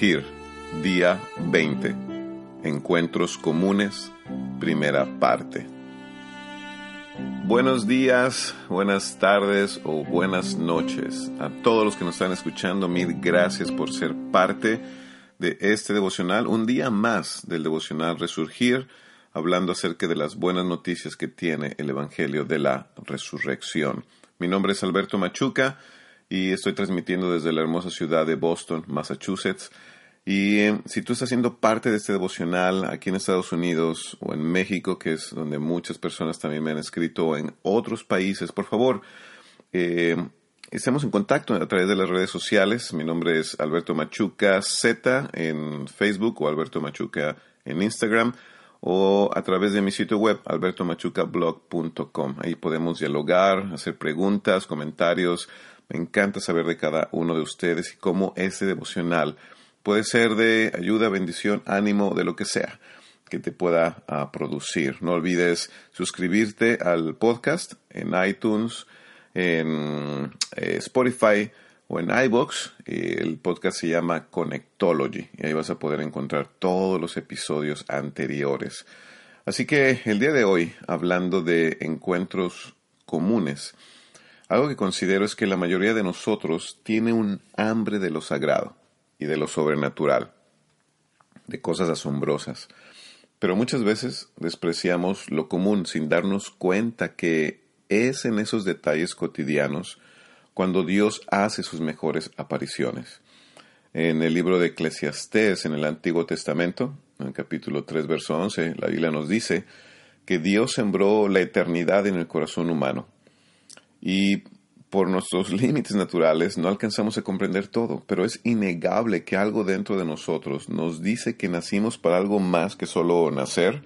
Día 20. Encuentros comunes, primera parte. Buenos días, buenas tardes o buenas noches a todos los que nos están escuchando. Mil gracias por ser parte de este devocional. Un día más del devocional Resurgir, hablando acerca de las buenas noticias que tiene el Evangelio de la Resurrección. Mi nombre es Alberto Machuca y estoy transmitiendo desde la hermosa ciudad de Boston, Massachusetts. Y eh, si tú estás siendo parte de este devocional aquí en Estados Unidos o en México, que es donde muchas personas también me han escrito, o en otros países, por favor, eh, estemos en contacto a través de las redes sociales. Mi nombre es Alberto Machuca Z en Facebook o Alberto Machuca en Instagram o a través de mi sitio web albertomachucablog.com. Ahí podemos dialogar, hacer preguntas, comentarios, me encanta saber de cada uno de ustedes y cómo ese devocional puede ser de ayuda, bendición, ánimo, de lo que sea que te pueda ah, producir. No olvides suscribirte al podcast en iTunes, en eh, Spotify o en iBox. El podcast se llama Connectology y ahí vas a poder encontrar todos los episodios anteriores. Así que el día de hoy, hablando de encuentros comunes, algo que considero es que la mayoría de nosotros tiene un hambre de lo sagrado y de lo sobrenatural, de cosas asombrosas. Pero muchas veces despreciamos lo común sin darnos cuenta que es en esos detalles cotidianos cuando Dios hace sus mejores apariciones. En el libro de Eclesiastés, en el Antiguo Testamento, en capítulo 3, verso 11, la Biblia nos dice que Dios sembró la eternidad en el corazón humano y por nuestros límites naturales no alcanzamos a comprender todo, pero es innegable que algo dentro de nosotros nos dice que nacimos para algo más que solo nacer,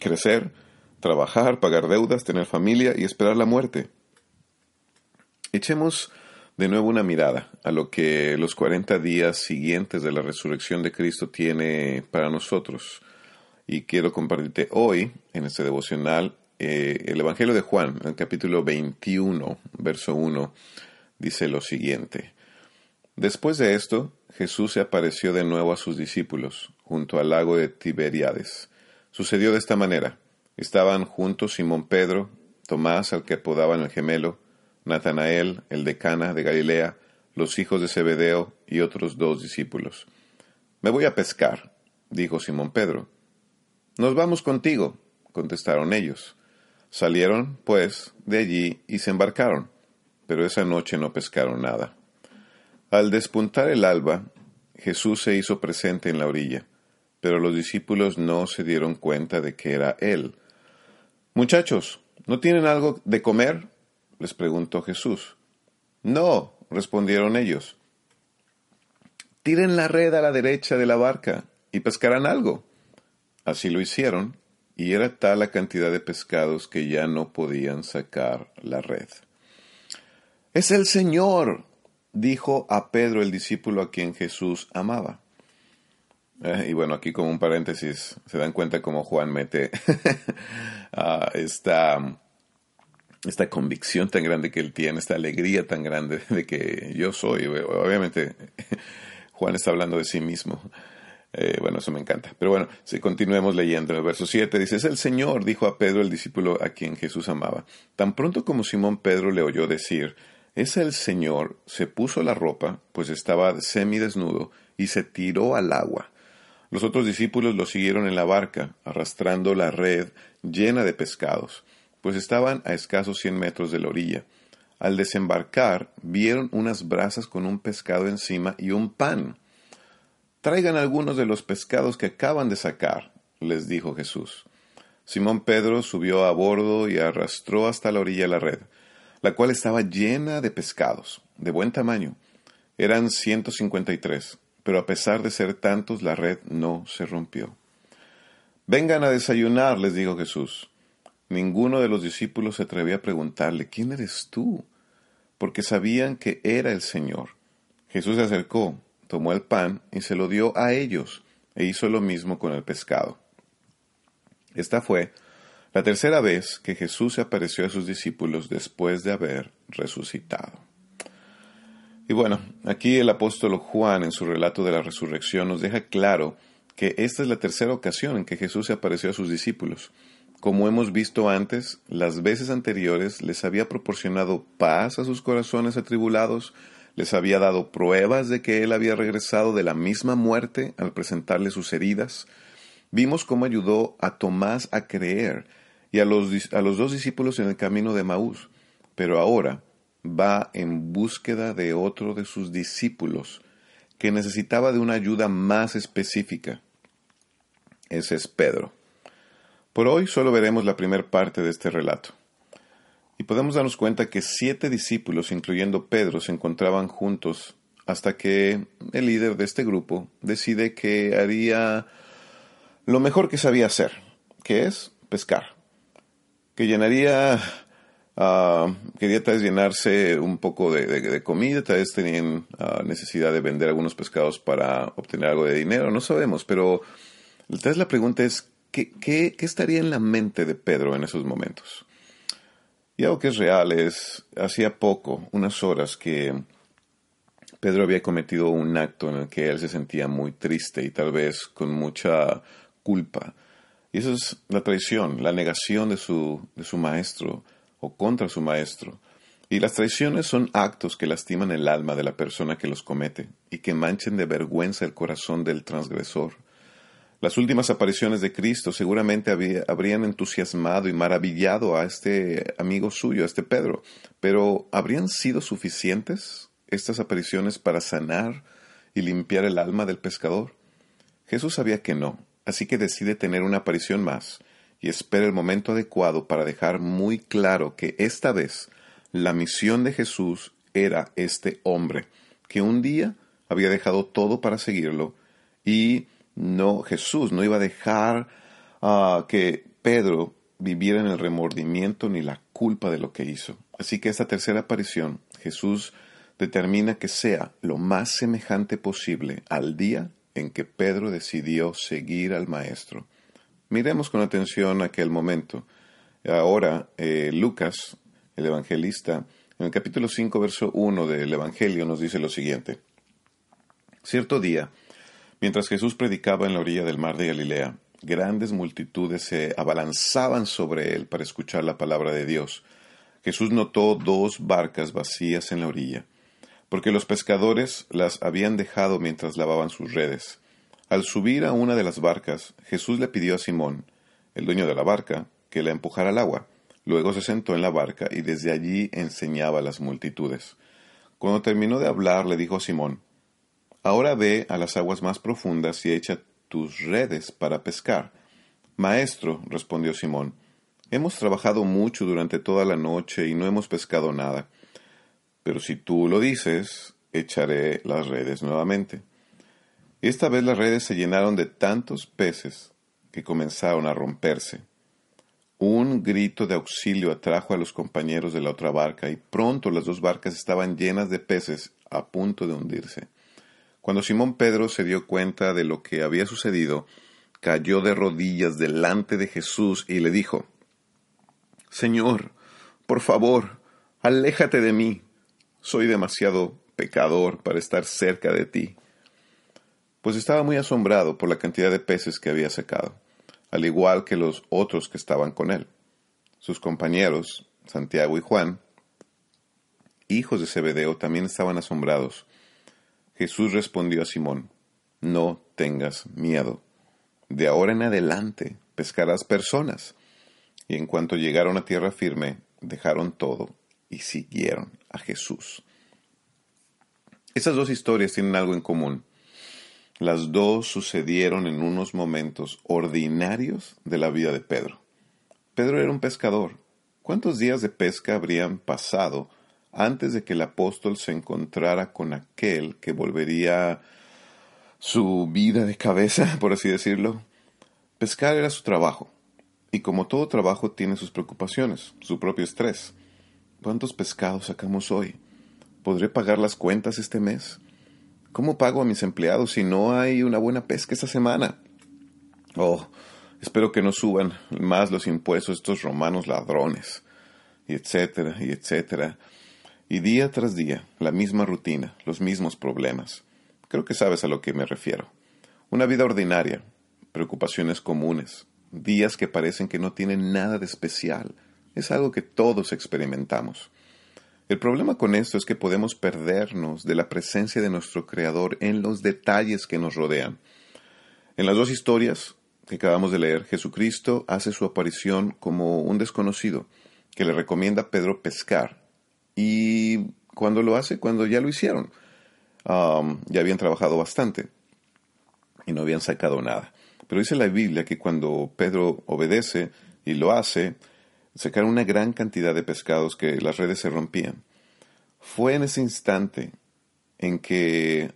crecer, trabajar, pagar deudas, tener familia y esperar la muerte. Echemos de nuevo una mirada a lo que los 40 días siguientes de la resurrección de Cristo tiene para nosotros. Y quiero compartirte hoy, en este devocional, eh, el Evangelio de Juan, en el capítulo 21, verso 1, dice lo siguiente. Después de esto, Jesús se apareció de nuevo a sus discípulos, junto al lago de Tiberiades. Sucedió de esta manera. Estaban juntos Simón Pedro, Tomás, al que apodaban el gemelo, Natanael, el de Cana de Galilea, los hijos de Zebedeo y otros dos discípulos. Me voy a pescar, dijo Simón Pedro. Nos vamos contigo, contestaron ellos. Salieron, pues, de allí y se embarcaron, pero esa noche no pescaron nada. Al despuntar el alba, Jesús se hizo presente en la orilla, pero los discípulos no se dieron cuenta de que era Él. Muchachos, ¿no tienen algo de comer? les preguntó Jesús. No, respondieron ellos. Tiren la red a la derecha de la barca y pescarán algo. Así lo hicieron y era tal la cantidad de pescados que ya no podían sacar la red. Es el Señor, dijo a Pedro el discípulo a quien Jesús amaba. Eh, y bueno, aquí como un paréntesis, se dan cuenta cómo Juan mete esta, esta convicción tan grande que él tiene, esta alegría tan grande de que yo soy. Obviamente, Juan está hablando de sí mismo. Eh, bueno, eso me encanta. Pero bueno, si continuemos leyendo en el verso 7, dice, es el Señor, dijo a Pedro el discípulo a quien Jesús amaba. Tan pronto como Simón Pedro le oyó decir, es el Señor, se puso la ropa, pues estaba semidesnudo, y se tiró al agua. Los otros discípulos lo siguieron en la barca, arrastrando la red llena de pescados, pues estaban a escasos cien metros de la orilla. Al desembarcar, vieron unas brasas con un pescado encima y un pan. Traigan algunos de los pescados que acaban de sacar, les dijo Jesús. Simón Pedro subió a bordo y arrastró hasta la orilla la red, la cual estaba llena de pescados, de buen tamaño. Eran ciento cincuenta y tres, pero a pesar de ser tantos, la red no se rompió. Vengan a desayunar, les dijo Jesús. Ninguno de los discípulos se atrevía a preguntarle, ¿quién eres tú? porque sabían que era el Señor. Jesús se acercó, tomó el pan y se lo dio a ellos, e hizo lo mismo con el pescado. Esta fue la tercera vez que Jesús se apareció a sus discípulos después de haber resucitado. Y bueno, aquí el apóstol Juan en su relato de la resurrección nos deja claro que esta es la tercera ocasión en que Jesús se apareció a sus discípulos. Como hemos visto antes, las veces anteriores les había proporcionado paz a sus corazones atribulados, les había dado pruebas de que Él había regresado de la misma muerte al presentarle sus heridas. Vimos cómo ayudó a Tomás a creer y a los, a los dos discípulos en el camino de Maús. Pero ahora va en búsqueda de otro de sus discípulos que necesitaba de una ayuda más específica. Ese es Pedro. Por hoy solo veremos la primera parte de este relato. Y podemos darnos cuenta que siete discípulos, incluyendo Pedro, se encontraban juntos hasta que el líder de este grupo decide que haría lo mejor que sabía hacer, que es pescar, que llenaría, uh, quería tal vez llenarse un poco de, comida, tal vez tenían ah, necesidad de vender algunos pescados para obtener algo de dinero, no sabemos, pero tal vez la pregunta es, ¿qué, qué, qué estaría en la mente de Pedro en esos momentos? Y algo que es real es, hacía poco, unas horas, que Pedro había cometido un acto en el que él se sentía muy triste y tal vez con mucha culpa. Y eso es la traición, la negación de su, de su maestro o contra su maestro. Y las traiciones son actos que lastiman el alma de la persona que los comete y que manchen de vergüenza el corazón del transgresor. Las últimas apariciones de Cristo seguramente habrían entusiasmado y maravillado a este amigo suyo, a este Pedro, pero ¿habrían sido suficientes estas apariciones para sanar y limpiar el alma del pescador? Jesús sabía que no, así que decide tener una aparición más y espera el momento adecuado para dejar muy claro que esta vez la misión de Jesús era este hombre, que un día había dejado todo para seguirlo y no, Jesús no iba a dejar ah, que Pedro viviera en el remordimiento ni la culpa de lo que hizo. Así que esta tercera aparición, Jesús determina que sea lo más semejante posible al día en que Pedro decidió seguir al Maestro. Miremos con atención aquel momento. Ahora, eh, Lucas, el evangelista, en el capítulo 5, verso 1 del Evangelio nos dice lo siguiente. Cierto día, Mientras Jesús predicaba en la orilla del mar de Galilea, grandes multitudes se abalanzaban sobre él para escuchar la palabra de Dios. Jesús notó dos barcas vacías en la orilla, porque los pescadores las habían dejado mientras lavaban sus redes. Al subir a una de las barcas, Jesús le pidió a Simón, el dueño de la barca, que la empujara al agua. Luego se sentó en la barca y desde allí enseñaba a las multitudes. Cuando terminó de hablar, le dijo a Simón, Ahora ve a las aguas más profundas y echa tus redes para pescar. Maestro, respondió Simón, hemos trabajado mucho durante toda la noche y no hemos pescado nada. Pero si tú lo dices, echaré las redes nuevamente. Esta vez las redes se llenaron de tantos peces que comenzaron a romperse. Un grito de auxilio atrajo a los compañeros de la otra barca y pronto las dos barcas estaban llenas de peces a punto de hundirse. Cuando Simón Pedro se dio cuenta de lo que había sucedido, cayó de rodillas delante de Jesús y le dijo, Señor, por favor, aléjate de mí. Soy demasiado pecador para estar cerca de ti. Pues estaba muy asombrado por la cantidad de peces que había sacado, al igual que los otros que estaban con él. Sus compañeros, Santiago y Juan, hijos de Zebedeo, también estaban asombrados Jesús respondió a Simón, No tengas miedo. De ahora en adelante pescarás personas. Y en cuanto llegaron a tierra firme, dejaron todo y siguieron a Jesús. Esas dos historias tienen algo en común. Las dos sucedieron en unos momentos ordinarios de la vida de Pedro. Pedro era un pescador. ¿Cuántos días de pesca habrían pasado antes de que el apóstol se encontrara con aquel que volvería su vida de cabeza, por así decirlo. Pescar era su trabajo, y como todo trabajo tiene sus preocupaciones, su propio estrés. ¿Cuántos pescados sacamos hoy? ¿Podré pagar las cuentas este mes? ¿Cómo pago a mis empleados si no hay una buena pesca esta semana? Oh, espero que no suban más los impuestos estos romanos ladrones, y etcétera, y etcétera. Y día tras día, la misma rutina, los mismos problemas. Creo que sabes a lo que me refiero. Una vida ordinaria, preocupaciones comunes, días que parecen que no tienen nada de especial. Es algo que todos experimentamos. El problema con esto es que podemos perdernos de la presencia de nuestro Creador en los detalles que nos rodean. En las dos historias que acabamos de leer, Jesucristo hace su aparición como un desconocido que le recomienda a Pedro pescar y cuando lo hace, cuando ya lo hicieron, um, ya habían trabajado bastante y no habían sacado nada. Pero dice la Biblia que cuando Pedro obedece y lo hace, sacaron una gran cantidad de pescados que las redes se rompían. Fue en ese instante en que,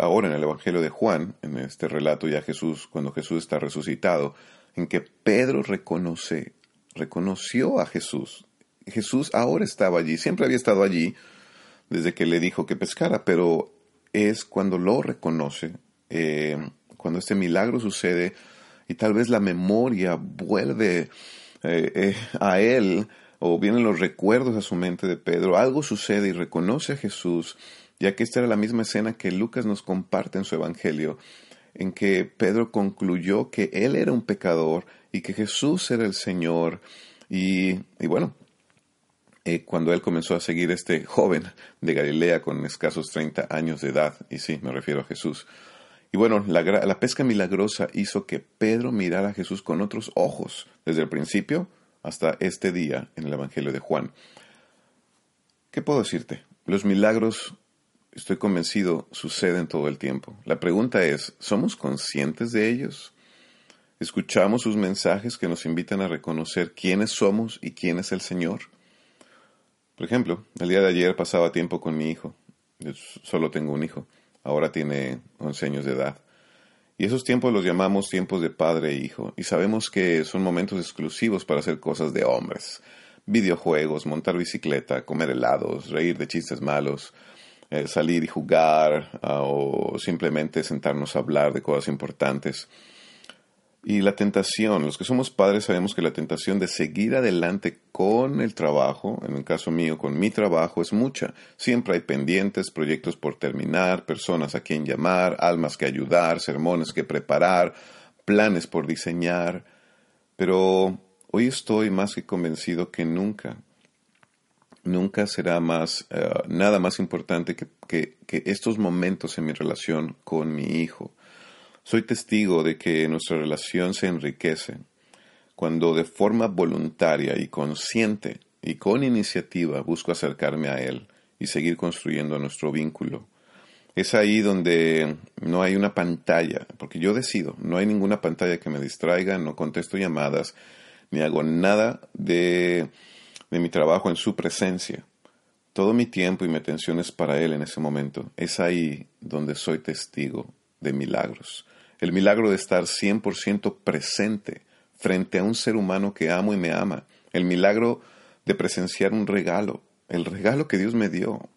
ahora en el Evangelio de Juan, en este relato ya Jesús, cuando Jesús está resucitado, en que Pedro reconoce, reconoció a Jesús Jesús ahora estaba allí, siempre había estado allí desde que le dijo que pescara, pero es cuando lo reconoce, eh, cuando este milagro sucede y tal vez la memoria vuelve eh, eh, a él o vienen los recuerdos a su mente de Pedro, algo sucede y reconoce a Jesús, ya que esta era la misma escena que Lucas nos comparte en su Evangelio, en que Pedro concluyó que él era un pecador y que Jesús era el Señor. Y, y bueno, eh, cuando él comenzó a seguir este joven de Galilea con escasos 30 años de edad, y sí, me refiero a Jesús. Y bueno, la, la pesca milagrosa hizo que Pedro mirara a Jesús con otros ojos, desde el principio hasta este día en el Evangelio de Juan. ¿Qué puedo decirte? Los milagros, estoy convencido, suceden todo el tiempo. La pregunta es, ¿somos conscientes de ellos? ¿Escuchamos sus mensajes que nos invitan a reconocer quiénes somos y quién es el Señor? Por ejemplo, el día de ayer pasaba tiempo con mi hijo. Yo solo tengo un hijo. Ahora tiene 11 años de edad. Y esos tiempos los llamamos tiempos de padre e hijo. Y sabemos que son momentos exclusivos para hacer cosas de hombres. Videojuegos, montar bicicleta, comer helados, reír de chistes malos, eh, salir y jugar ah, o simplemente sentarnos a hablar de cosas importantes. Y la tentación, los que somos padres sabemos que la tentación de seguir adelante con el trabajo, en el caso mío, con mi trabajo, es mucha. Siempre hay pendientes, proyectos por terminar, personas a quien llamar, almas que ayudar, sermones que preparar, planes por diseñar. Pero hoy estoy más que convencido que nunca, nunca será más, eh, nada más importante que estos momentos en mi relación con mi hijo soy testigo de que nuestra relación se enriquece cuando de forma voluntaria y consciente y con iniciativa busco acercarme a Él y seguir construyendo nuestro vínculo. Es ahí donde no hay una pantalla, porque yo decido, no hay ninguna pantalla que me distraiga, no contesto llamadas, ni hago nada de, de mi trabajo en su presencia. Todo mi tiempo y mi atención es para Él en ese momento. Es ahí donde soy testigo de milagros el milagro de estar 100% presente frente a un ser humano que amo y me ama, el milagro de presenciar un regalo, el regalo que Dios me dio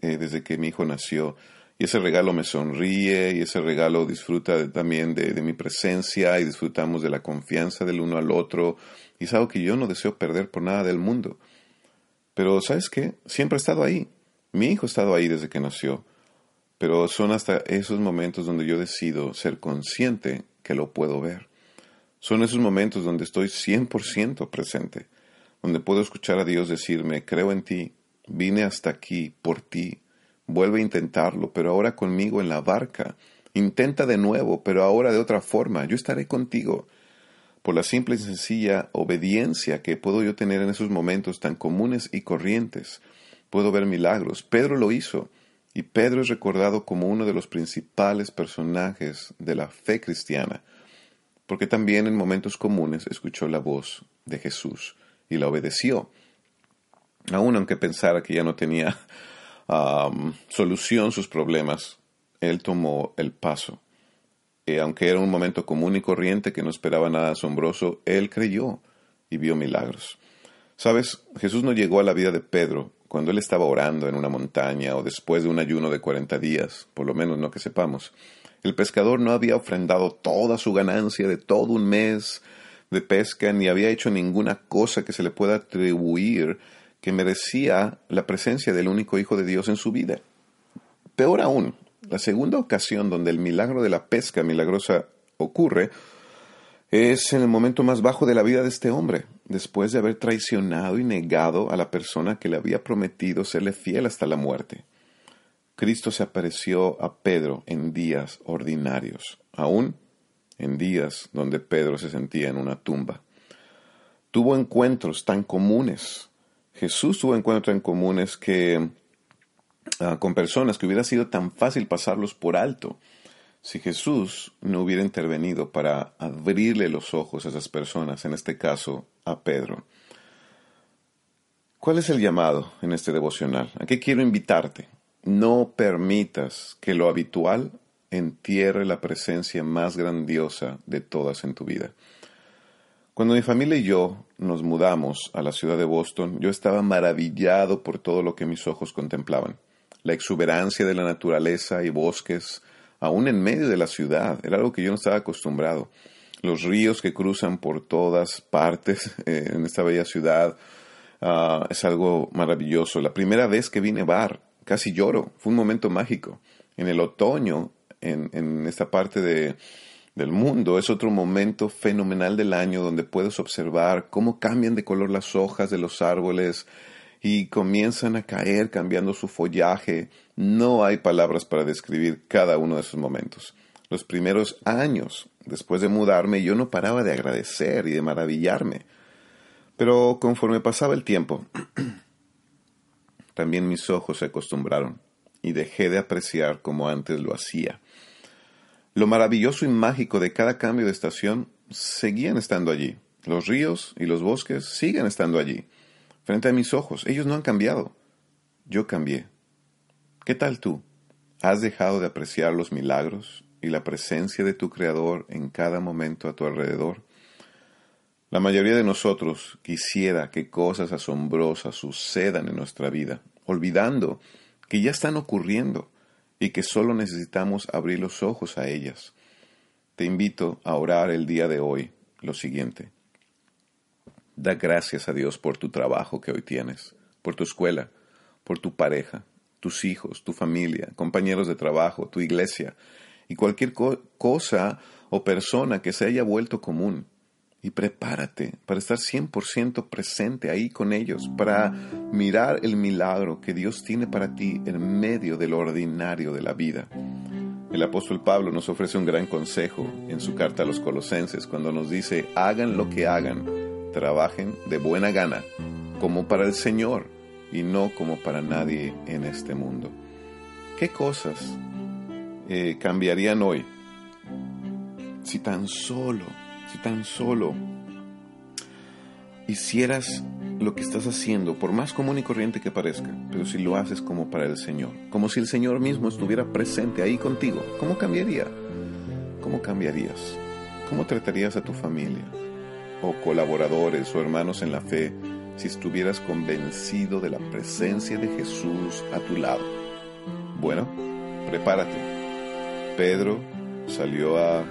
eh, desde que mi hijo nació. Y ese regalo me sonríe y ese regalo disfruta también de, de mi presencia y disfrutamos de la confianza del uno al otro. Y es algo que yo no deseo perder por nada del mundo. Pero ¿sabes qué? Siempre ha estado ahí. Mi hijo ha estado ahí desde que nació. Pero son hasta esos momentos donde yo decido ser consciente que lo puedo ver. Son esos momentos donde estoy 100% presente, donde puedo escuchar a Dios decirme, creo en ti, vine hasta aquí por ti, vuelve a intentarlo, pero ahora conmigo en la barca. Intenta de nuevo, pero ahora de otra forma, yo estaré contigo. Por la simple y sencilla obediencia que puedo yo tener en esos momentos tan comunes y corrientes, puedo ver milagros. Pedro lo hizo. Y Pedro es recordado como uno de los principales personajes de la fe cristiana, porque también en momentos comunes escuchó la voz de Jesús y la obedeció. Aun aunque pensara que ya no tenía solución sus problemas, él tomó el paso. Y aunque era un momento común y corriente que no esperaba nada asombroso, él creyó y vio milagros. Sabes, Jesús no llegó a la vida de Pedro cuando él estaba orando en una montaña o después de un ayuno de cuarenta días, por lo menos no que sepamos, el pescador no había ofrendado toda su ganancia de todo un mes de pesca ni había hecho ninguna cosa que se le pueda atribuir que merecía la presencia del único Hijo de Dios en su vida. Peor aún, la segunda ocasión donde el milagro de la pesca milagrosa ocurre es en el momento más bajo de la vida de este hombre, después de haber traicionado y negado a la persona que le había prometido serle fiel hasta la muerte. Cristo se apareció a Pedro en días ordinarios, aún en días donde Pedro se sentía en una tumba. Tuvo encuentros tan comunes. Jesús tuvo encuentros tan comunes que ah, con personas que hubiera sido tan fácil pasarlos por alto si Jesús no hubiera intervenido para abrirle los ojos a esas personas, en este caso a Pedro. ¿Cuál es el llamado en este devocional? ¿A qué quiero invitarte? No permitas que lo habitual entierre la presencia más grandiosa de todas en tu vida. Cuando mi familia y yo nos mudamos a la ciudad de Boston, yo estaba maravillado por todo lo que mis ojos contemplaban. La exuberancia de la naturaleza y bosques, aún en medio de la ciudad, era algo que yo no estaba acostumbrado. Los ríos que cruzan por todas partes eh, en esta bella ciudad ah, es algo maravilloso. La primera vez que vine a Bar, casi lloro, fue un momento mágico. En el otoño en, esta parte de, del mundo, es otro momento fenomenal del año donde puedes observar cómo cambian de color las hojas de los árboles y comienzan a caer cambiando su follaje. No hay palabras para describir cada uno de esos momentos. Los primeros años después de mudarme yo no paraba de agradecer y de maravillarme. Pero conforme pasaba el tiempo, también mis ojos se acostumbraron y dejé de apreciar como antes lo hacía. Lo maravilloso y mágico de cada cambio de estación seguían estando allí. Los ríos y los bosques siguen estando allí, frente a mis ojos. Ellos no han cambiado. Yo cambié. ¿Qué tal tú? ¿Has dejado de apreciar los milagros y la presencia de tu Creador en cada momento a tu alrededor? La mayoría de nosotros quisiera que cosas asombrosas sucedan en nuestra vida, olvidando que ya están ocurriendo y que solo necesitamos abrir los ojos a ellas. Te invito a orar el día de hoy lo siguiente. Da gracias a Dios por tu trabajo que hoy tienes, por tu escuela, por tu pareja, tus hijos, tu familia, compañeros de trabajo, tu iglesia y cualquier cosa o persona que se haya vuelto común y prepárate para estar 100% presente ahí con ellos, para mirar el milagro que Dios tiene para ti en medio de lo ordinario de la vida. El apóstol Pablo nos ofrece un gran consejo en su carta a los colosenses cuando nos dice, hagan lo que hagan, trabajen de buena gana, como para el Señor y no como para nadie en este mundo. ¿Qué cosas eh, cambiarían hoy si tan solo si tan solo hicieras lo que estás haciendo, por más común y corriente que parezca, pero si lo haces como para el Señor, como si el Señor mismo estuviera presente ahí contigo, ¿cómo cambiaría? ¿Cómo cambiarías? ¿Cómo tratarías a tu familia o colaboradores o hermanos en la fe si estuvieras convencido de la presencia de Jesús a tu lado? Bueno, prepárate. Pedro salió a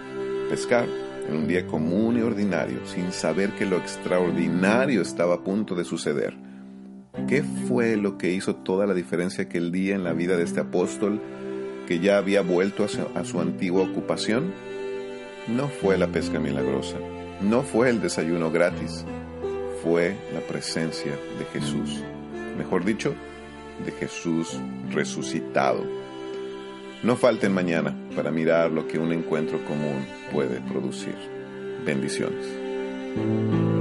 pescar en un día común y ordinario, sin saber que lo extraordinario estaba a punto de suceder. ¿Qué fue lo que hizo toda la diferencia aquel día en la vida de este apóstol que ya había vuelto a su, antigua ocupación? No fue la pesca milagrosa, no fue el desayuno gratis, fue la presencia de Jesús. Mejor dicho, de Jesús resucitado. No falten mañana para mirar lo que un encuentro común puede producir. Bendiciones.